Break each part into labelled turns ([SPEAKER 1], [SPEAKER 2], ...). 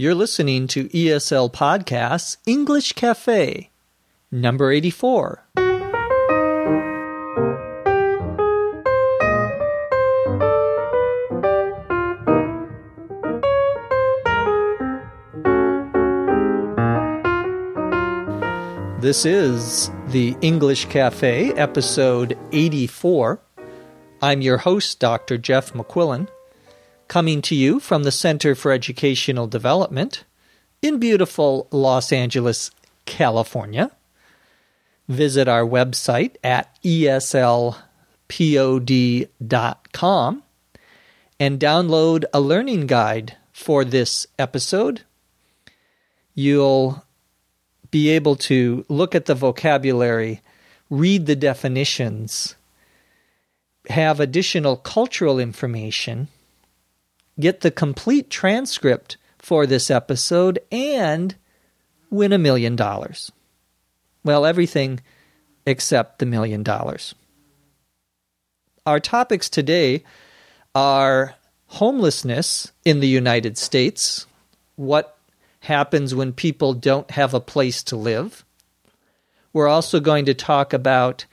[SPEAKER 1] You're listening to ESL Podcasts English Cafe, number 84. This is the English Cafe, episode 84. I'm your host, Dr. Jeff McQuillan coming to you from the Center for Educational Development in beautiful Los Angeles, California. Visit our website at eslpod.com and download a learning guide for this episode. You'll be able to look at the vocabulary, read the definitions, have additional cultural information get the complete transcript for this episode, and win a million dollars. Well, everything except the million dollars. Our topics today are homelessness in the United States, what happens when people don't have a place to live. We're also going to talk about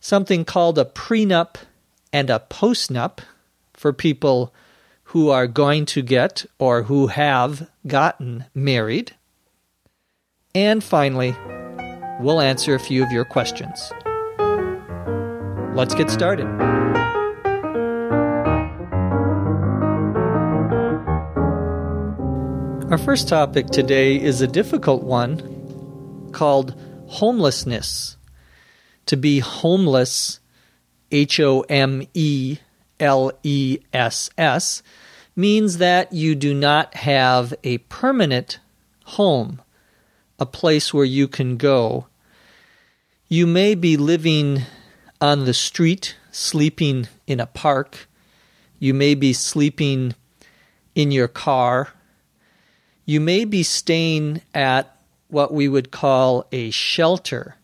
[SPEAKER 1] something called a prenup and a postnup for people who are going to get or who have gotten married. And finally, we'll answer a few of your questions. Let's get started. Our first topic today is a difficult one called homelessness. To be homeless, H O M E L E S S, means that you do not have a permanent home, a place where you can go. You may be living on the street, sleeping in a park. You may be sleeping in your car. You may be staying at what we would call a shelter.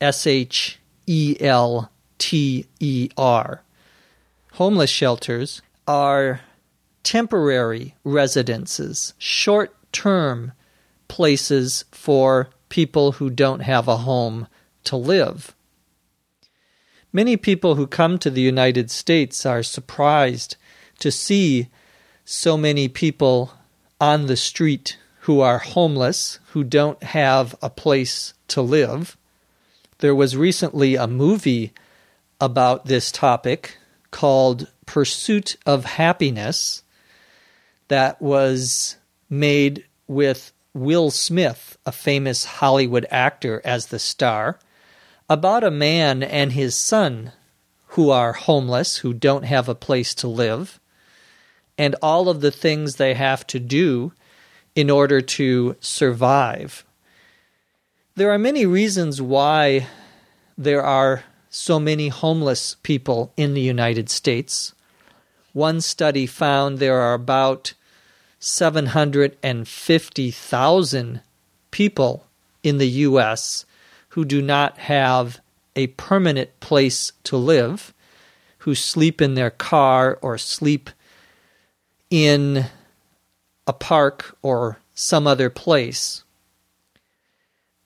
[SPEAKER 1] S H E L T E R. Homeless shelters are temporary residences, short term places for people who don't have a home to live. Many people who come to the United States are surprised to see so many people on the street who are homeless, who don't have a place to live. There was recently a movie about this topic called Pursuit of Happiness that was made with Will Smith, a famous Hollywood actor, as the star, about a man and his son who are homeless, who don't have a place to live, and all of the things they have to do in order to survive. There are many reasons why there are so many homeless people in the United States. One study found there are about 750,000 people in the U.S. who do not have a permanent place to live, who sleep in their car or sleep in a park or some other place.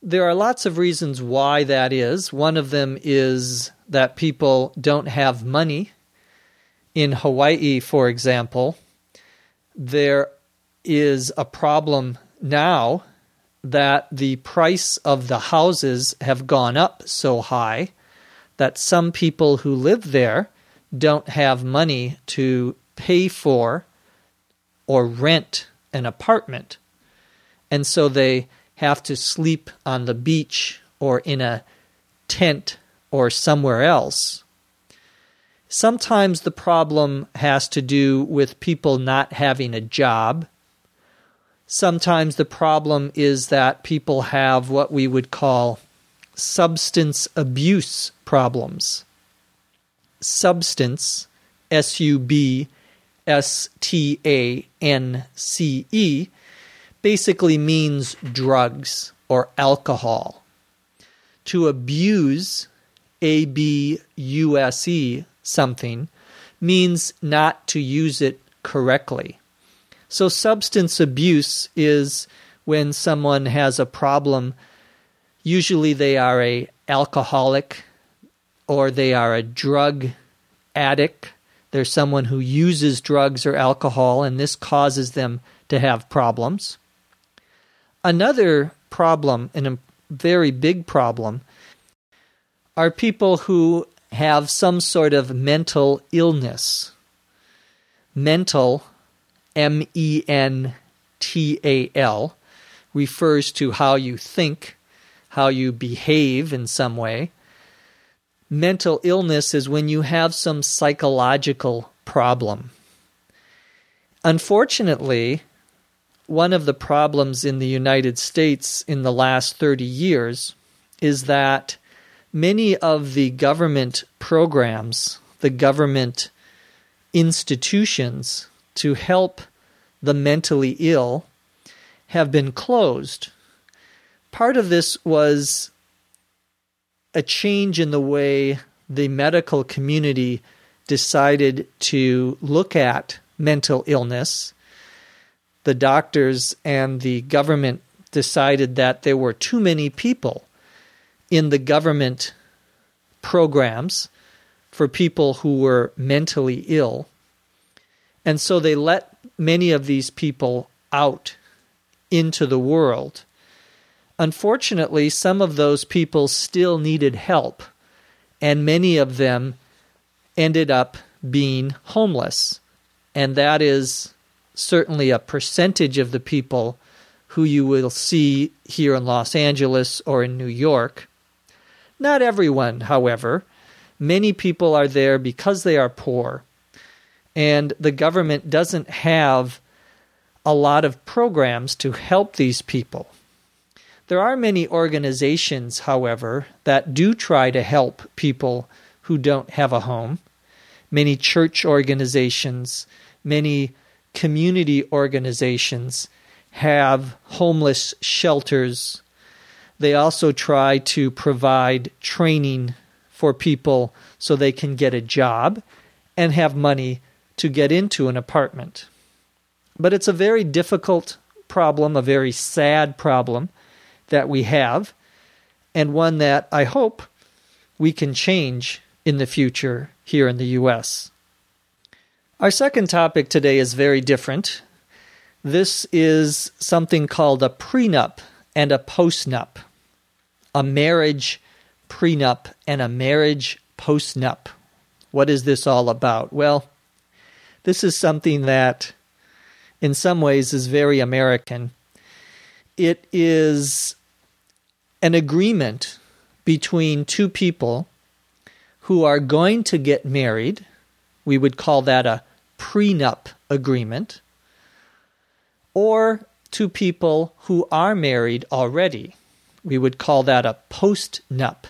[SPEAKER 1] There are lots of reasons why that is. One of them is that people don't have money in Hawaii, for example, there is a problem now that the price of the houses have gone up so high that some people who live there don't have money to pay for or rent an apartment. And so they have to sleep on the beach or in a tent or somewhere else. Sometimes the problem has to do with people not having a job. Sometimes the problem is that people have what we would call substance abuse problems. Substance, S U B S T A N C E, basically means drugs or alcohol. To abuse, A B U S E, something means not to use it correctly. So, substance abuse is when someone has a problem. Usually, they are a alcoholic or they are a drug addict. They're someone who uses drugs or alcohol, and this causes them to have problems. Another problem, and a very big problem, are people who have some sort of mental illness. Mental, M E N T A L, refers to how you think, how you behave in some way. Mental illness is when you have some psychological problem. Unfortunately, one of the problems in the United States in the last 30 years is that many of the government programs, the government institutions to help the mentally ill have been closed. Part of this was a change in the way the medical community decided to look at mental illness. The doctors and the government decided that there were too many people in the government programs for people who were mentally ill. And so they let many of these people out into the world. Unfortunately, some of those people still needed help, and many of them ended up being homeless. And that is certainly a percentage of the people who you will see here in Los Angeles or in New York. Not everyone, however. Many people are there because they are poor, and the government doesn't have a lot of programs to help these people. There are many organizations, however, that do try to help people who don't have a home. Many church organizations, many community organizations have homeless shelters they also try to provide training for people so they can get a job and have money to get into an apartment. But it's a very difficult problem, a very sad problem that we have, and one that I hope we can change in the future here in the U.S. Our second topic today is very different. This is something called a prenup and a postnup a marriage prenup and a marriage postnup. What is this all about? Well, this is something that, in some ways, is very American. It is an agreement between two people who are going to get married. We would call that a prenup agreement. Or to people who are married already. We would call that a post nup.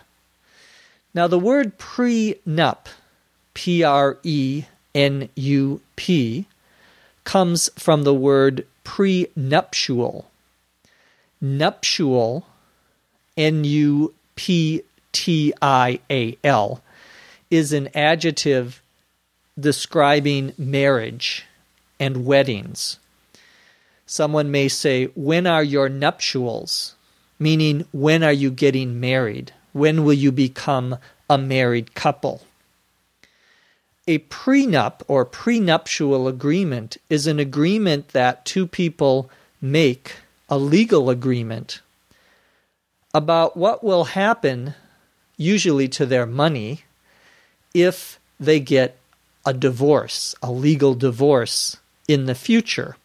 [SPEAKER 1] Now, the word pre-nup, P R E N U P, comes from the word prenuptial. Nuptial, N U P T I A L, is an adjective describing marriage and weddings. Someone may say, When are your nuptials? meaning when are you getting married? When will you become a married couple? A prenup or prenuptial agreement is an agreement that two people make, a legal agreement, about what will happen, usually to their money, if they get a divorce, a legal divorce in the future.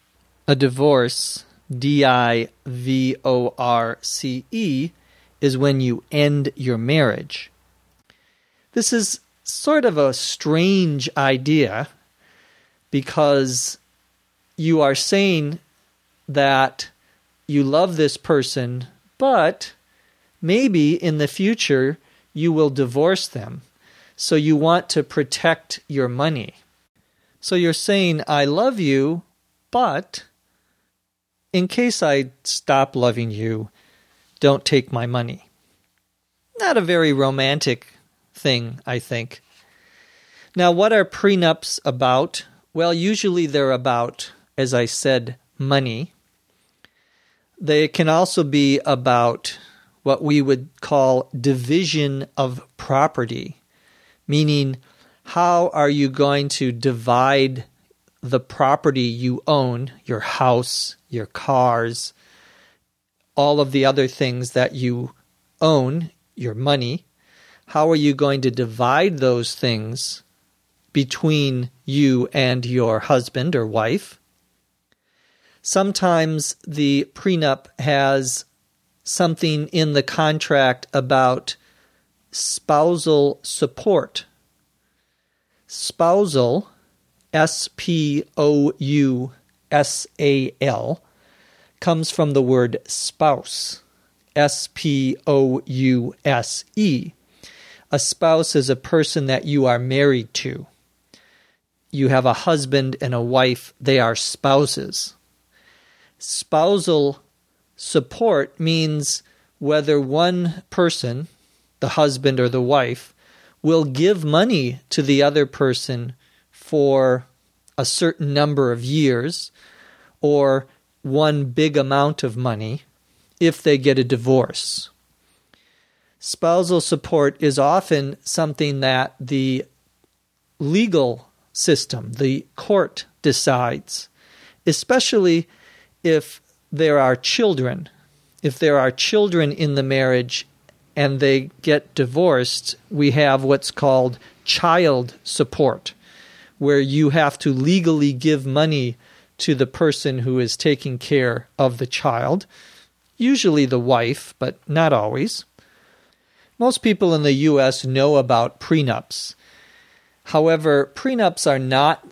[SPEAKER 1] A divorce D I V O R C E, is when you end your marriage. This is sort of a strange idea because you are saying that you love this person, but maybe in the future you will divorce them. So you want to protect your money. So you're saying, I love you, but in case I stop loving you, don't take my money. Not a very romantic thing, I think. Now, what are prenups about? Well, usually they're about as I said, money. They can also be about what we would call division of property, meaning how are you going to divide the property you own, your house, your cars, all of the other things that you own, your money, how are you going to divide those things between you and your husband or wife? Sometimes the prenup has something in the contract about spousal support. Spousal, S P O U S A L, comes from the word spouse, S P O U S E. A spouse is a person that you are married to. You have a husband and a wife, they are spouses. Spousal support means whether one person, the husband or the wife, will give money to the other person for a certain number of years or one big amount of money if they get a divorce. Spousal support is often something that the legal system, the court, decides, especially if there are children. If there are children in the marriage and they get divorced, we have what's called child support, where you have to legally give money to the person who is taking care of the child, usually the wife, but not always. Most people in the U.S. know about prenups. However, prenups are not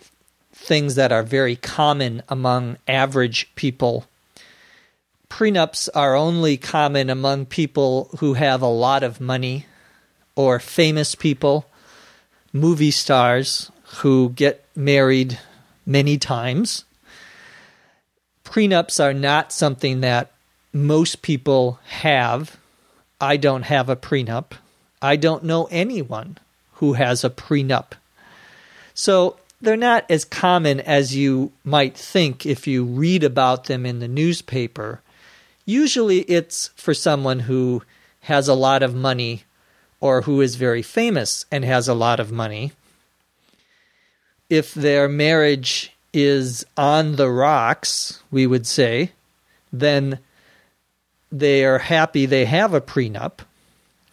[SPEAKER 1] things that are very common among average people. Prenups are only common among people who have a lot of money or famous people, movie stars who get married many times prenups are not something that most people have. I don't have a prenup. I don't know anyone who has a prenup. So they're not as common as you might think if you read about them in the newspaper. Usually it's for someone who has a lot of money or who is very famous and has a lot of money. If their marriage is on the rocks, we would say, then they are happy they have a prenup.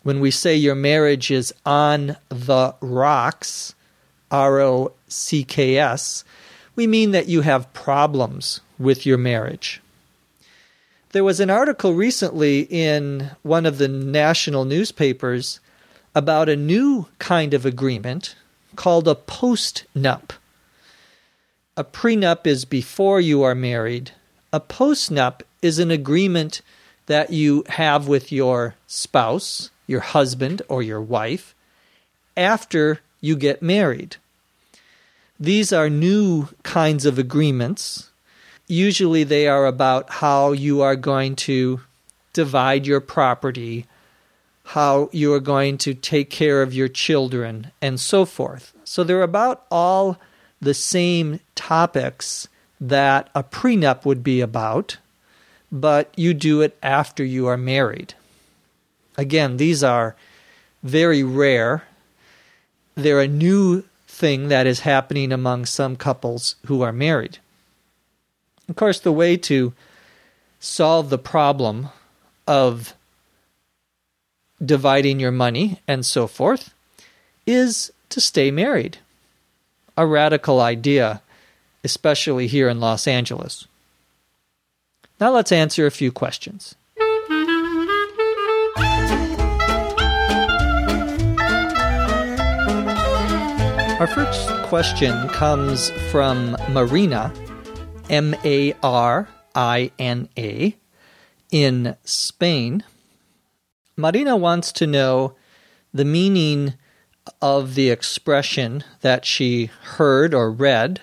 [SPEAKER 1] When we say your marriage is on the rocks, R O C K S, we mean that you have problems with your marriage. There was an article recently in one of the national newspapers about a new kind of agreement called a postnup. A prenup is before you are married. A postnup is an agreement that you have with your spouse, your husband, or your wife after you get married. These are new kinds of agreements. Usually, they are about how you are going to divide your property, how you are going to take care of your children, and so forth. So, they're about all the same topics that a prenup would be about, but you do it after you are married. Again, these are very rare. They're a new thing that is happening among some couples who are married. Of course, the way to solve the problem of dividing your money and so forth is to stay married a radical idea, especially here in Los Angeles. Now let's answer a few questions. Our first question comes from Marina, M A R I N A, in Spain. Marina wants to know the meaning of the expression that she heard or read.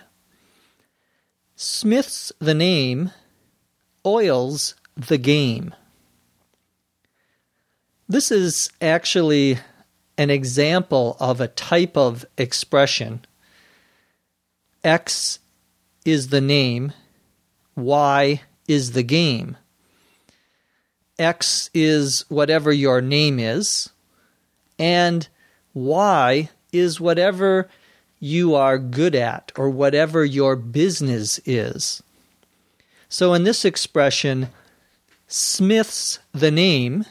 [SPEAKER 1] Smith's the name, oils the game. This is actually an example of a type of expression. X is the name Y is the game. X is whatever your name is, and Y is whatever you are good at or whatever your business is. So in this expression, Smith's the name,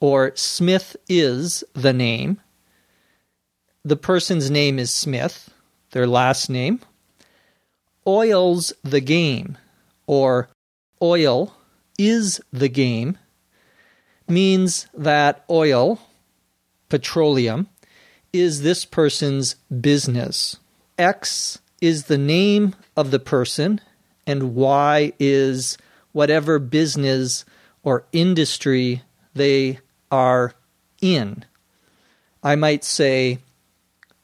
[SPEAKER 1] or Smith is the name. The person's name is Smith, their last name. Oil's the game, or oil is the game, means that oil, petroleum, is this person's business. X is the name of the person, and Y is whatever business or industry they are in. I might say,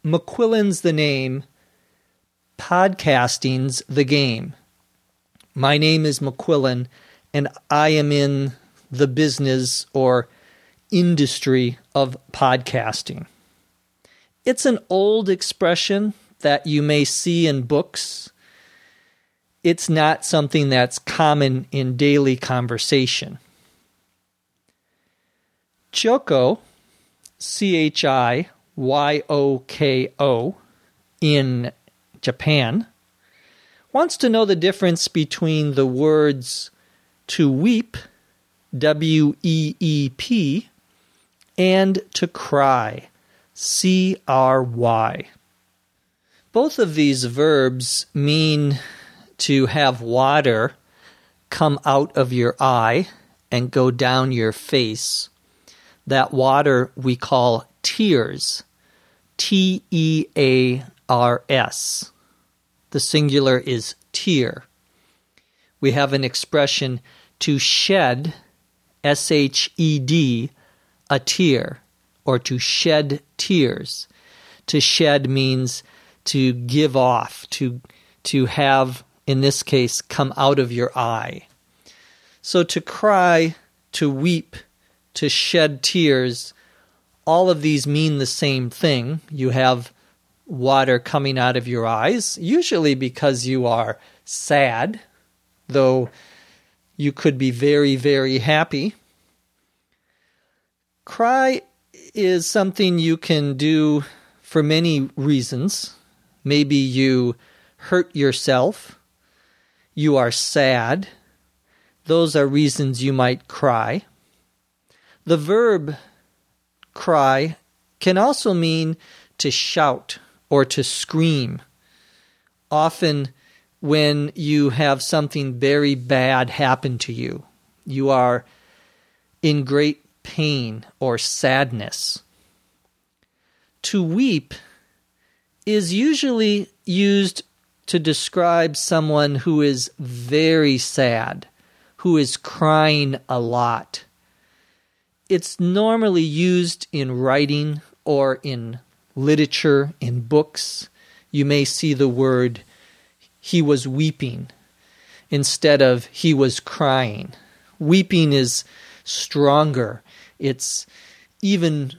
[SPEAKER 1] McQuillan's the name, podcasting's the game. My name is McQuillan, and I am in the business or industry of podcasting. It's an old expression that you may see in books. It's not something that's common in daily conversation. Chiyoko, C H I Y O K O, in Japan, wants to know the difference between the words to weep, W E E P, and to cry, C R Y. Both of these verbs mean to have water come out of your eye and go down your face. That water we call tears. T E A R S. The singular is tear. We have an expression to shed, S H E D, a tear, or to shed tears. To shed means to give off, to, to have, in this case, come out of your eye. So to cry, to weep, to shed tears, all of these mean the same thing. You have water coming out of your eyes, usually because you are sad, though you could be very, very happy. Cry is something you can do for many reasons. Maybe you hurt yourself, you are sad. Those are reasons you might cry. The verb cry can also mean to shout or to scream. Often, when you have something very bad happen to you, you are in great pain or sadness. To weep is usually used to describe someone who is very sad, who is crying a lot. It's normally used in writing or in literature, in books. You may see the word he was weeping instead of he was crying. Weeping is stronger. It's even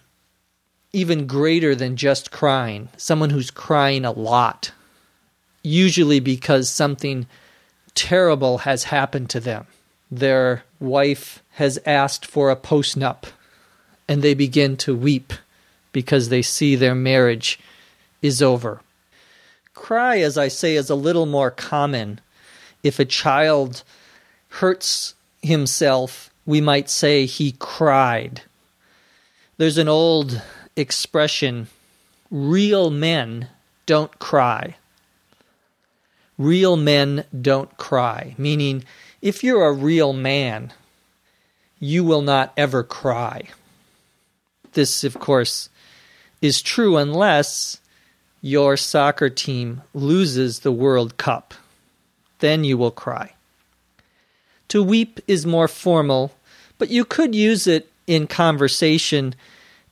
[SPEAKER 1] even greater than just crying. Someone who's crying a lot, usually because something terrible has happened to them. Their wife has asked for a postnup, and they begin to weep because they see their marriage is over. Cry, as I say, is a little more common. If a child hurts himself, we might say he cried. There's an old expression real men don't cry. Real men don't cry, meaning if you're a real man, you will not ever cry. This, of course, is true unless your soccer team loses the World Cup. Then you will cry. To weep is more formal, but you could use it in conversation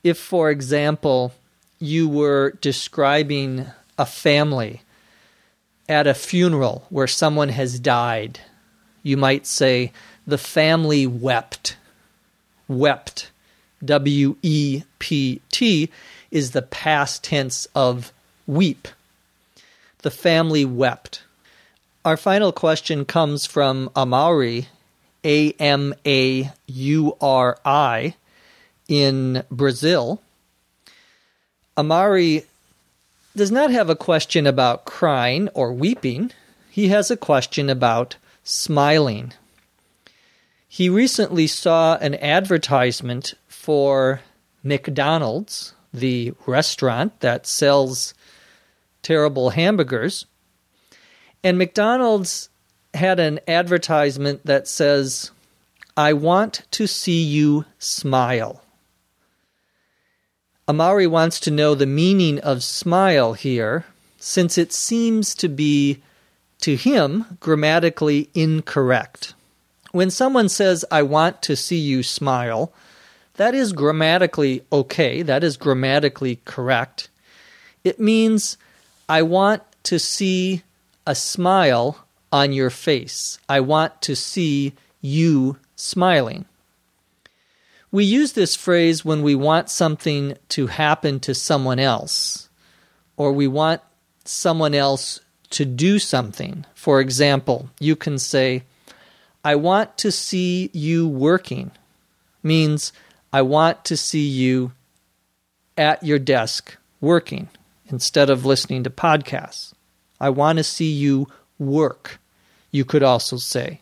[SPEAKER 1] if, for example, you were describing a family at a funeral where someone has died, you might say, the family wept. Wept, W E P T, is the past tense of weep. The family wept. Our final question comes from Amauri, A M A U R I, in Brazil. Amauri does not have a question about crying or weeping. He has a question about smiling. He recently saw an advertisement for McDonald's, the restaurant that sells terrible hamburgers. And McDonald's had an advertisement that says, I want to see you smile. Amauri wants to know the meaning of smile here, since it seems to be, to him, grammatically incorrect. When someone says, I want to see you smile, that is grammatically okay, that is grammatically correct. It means, I want to see a smile on your face. I want to see you smiling. We use this phrase when we want something to happen to someone else, or we want someone else to do something. For example, you can say, I want to see you working, means I want to see you at your desk working instead of listening to podcasts. I want to see you work, you could also say.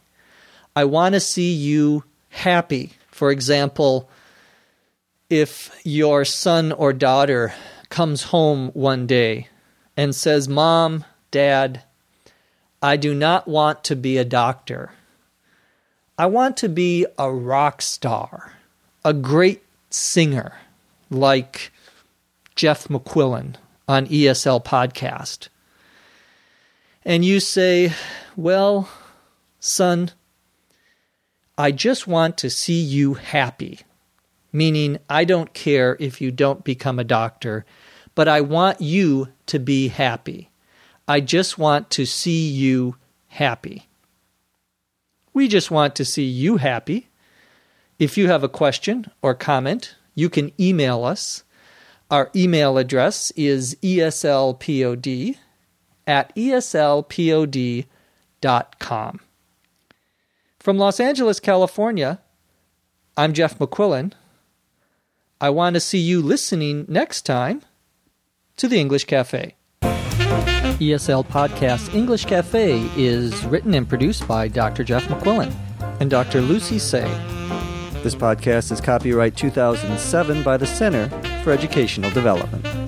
[SPEAKER 1] I want to see you happy for example, if your son or daughter comes home one day and says, Mom, Dad, I do not want to be a doctor. I want to be a rock star, a great singer like Jeff McQuillan on ESL Podcast. And you say, Well, son, I just want to see you happy. Meaning, I don't care if you don't become a doctor, but I want you to be happy. I just want to see you happy. We just want to see you happy. If you have a question or comment, you can email us. Our email address is eslpod at eslpod.com. From Los Angeles, California, I'm Jeff McQuillan. I want to see you listening next time to the English Cafe. ESL Podcast English Cafe is written and produced by Dr. Jeff McQuillan and Dr. Lucy Tse.
[SPEAKER 2] This podcast is copyright 2007 by the Center for Educational Development.